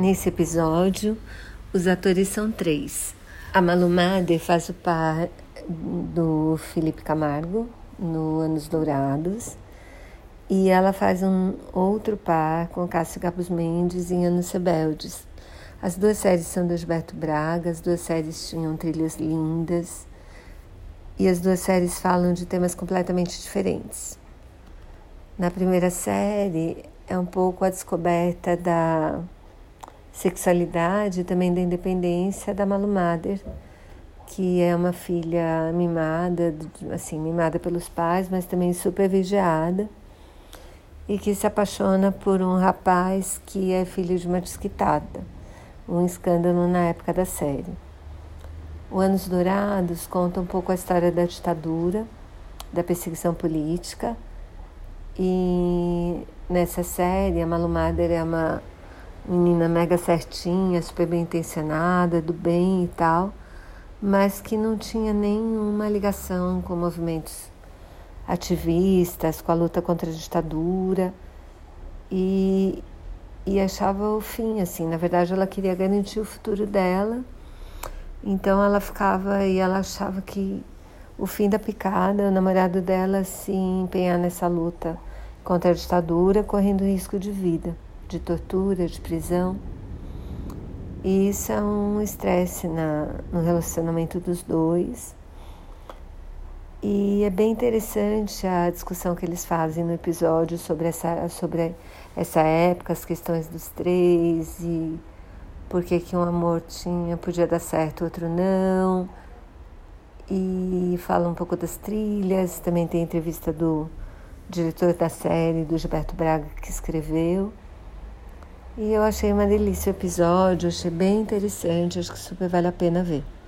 Nesse episódio, os atores são três. A Malumade faz o par do Felipe Camargo no Anos Dourados e ela faz um outro par com Cássio Gabos Mendes em Anos Rebeldes. As duas séries são do Gilberto Braga, as duas séries tinham trilhas lindas e as duas séries falam de temas completamente diferentes. Na primeira série é um pouco a descoberta da sexualidade também da independência da Malu Mader, que é uma filha mimada, assim, mimada pelos pais, mas também super vigiada, e que se apaixona por um rapaz que é filho de uma desquitada, um escândalo na época da série. O Anos Dourados conta um pouco a história da ditadura, da perseguição política, e nessa série a Malu Mader é uma menina mega certinha, super bem intencionada, do bem e tal, mas que não tinha nenhuma ligação com movimentos ativistas, com a luta contra a ditadura. E, e achava o fim, assim. Na verdade, ela queria garantir o futuro dela, então ela ficava e ela achava que o fim da picada, o namorado dela se empenhar nessa luta contra a ditadura, correndo risco de vida de tortura, de prisão. E isso é um estresse no relacionamento dos dois. E é bem interessante a discussão que eles fazem no episódio sobre essa, sobre essa época, as questões dos três e por que, que um amor tinha, podia dar certo, outro não. E fala um pouco das trilhas, também tem entrevista do diretor da série, do Gilberto Braga, que escreveu. E eu achei uma delícia o episódio, achei bem interessante, acho que super vale a pena ver.